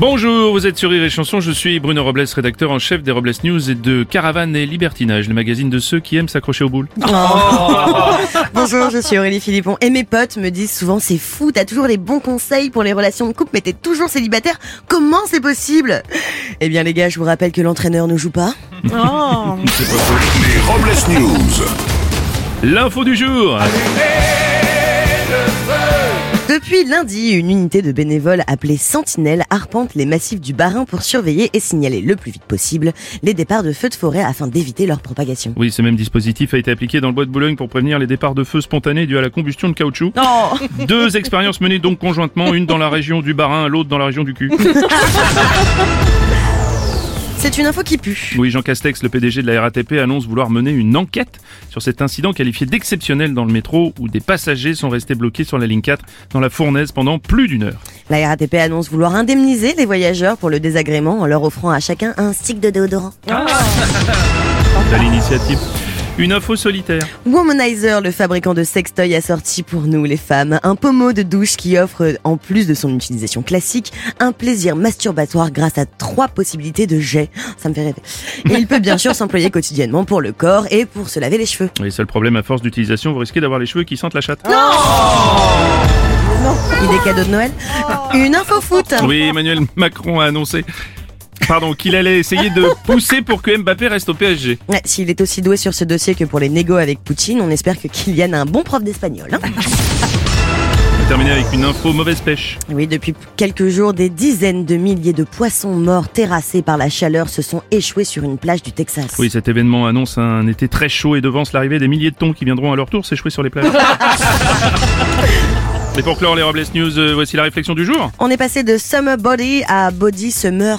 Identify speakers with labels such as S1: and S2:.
S1: Bonjour, vous êtes sur Rire et Chanson, je suis Bruno Robles, rédacteur en chef des Robles News et de Caravane et Libertinage, le magazine de ceux qui aiment s'accrocher aux boules.
S2: Bonjour, je suis Aurélie Philippon et mes potes me disent souvent c'est fou, t'as toujours les bons conseils pour les relations de couple mais t'es toujours célibataire, comment c'est possible? Eh bien les gars, je vous rappelle que l'entraîneur ne joue pas.
S3: Les Robles News.
S1: L'info du jour
S2: Depuis lundi, une unité de bénévoles appelée Sentinelle arpente les massifs du Barin pour surveiller et signaler le plus vite possible les départs de feux de forêt afin d'éviter leur propagation.
S1: Oui, ce même dispositif a été appliqué dans le bois de Boulogne pour prévenir les départs de feux spontanés dus à la combustion de caoutchouc. Deux expériences menées donc conjointement, une dans la région du Barin, l'autre dans la région du cul.
S2: C'est une info qui pue.
S1: Oui, Jean Castex, le PDG de la RATP, annonce vouloir mener une enquête sur cet incident qualifié d'exceptionnel dans le métro où des passagers sont restés bloqués sur la ligne 4 dans la fournaise pendant plus d'une heure.
S2: La RATP annonce vouloir indemniser les voyageurs pour le désagrément en leur offrant à chacun un stick de déodorant.
S1: À l'initiative. Une info solitaire.
S2: Womanizer, le fabricant de sextoy, a sorti pour nous les femmes un pommeau de douche qui offre, en plus de son utilisation classique, un plaisir masturbatoire grâce à trois possibilités de jet. Ça me fait rêver. Et il peut bien sûr s'employer quotidiennement pour le corps et pour se laver les cheveux.
S1: Oui, seul problème, à force d'utilisation, vous risquez d'avoir les cheveux qui sentent la chatte.
S2: Il est cadeau de Noël. Une info foot.
S1: Oui, Emmanuel Macron a annoncé pardon, qu'il allait essayer de pousser pour que Mbappé reste au PSG.
S2: Ouais, S'il est aussi doué sur ce dossier que pour les négos avec Poutine, on espère que Kylian a un bon prof d'espagnol. hein.
S1: On va terminer avec une info mauvaise pêche.
S2: Oui, depuis quelques jours, des dizaines de milliers de poissons morts terrassés par la chaleur se sont échoués sur une plage du Texas.
S1: Oui, cet événement annonce un été très chaud et devance l'arrivée des milliers de thons qui viendront à leur tour s'échouer sur les plages. Et pour clore les Robles News, euh, voici la réflexion du jour.
S2: On est passé de Summer Body à Body Summer.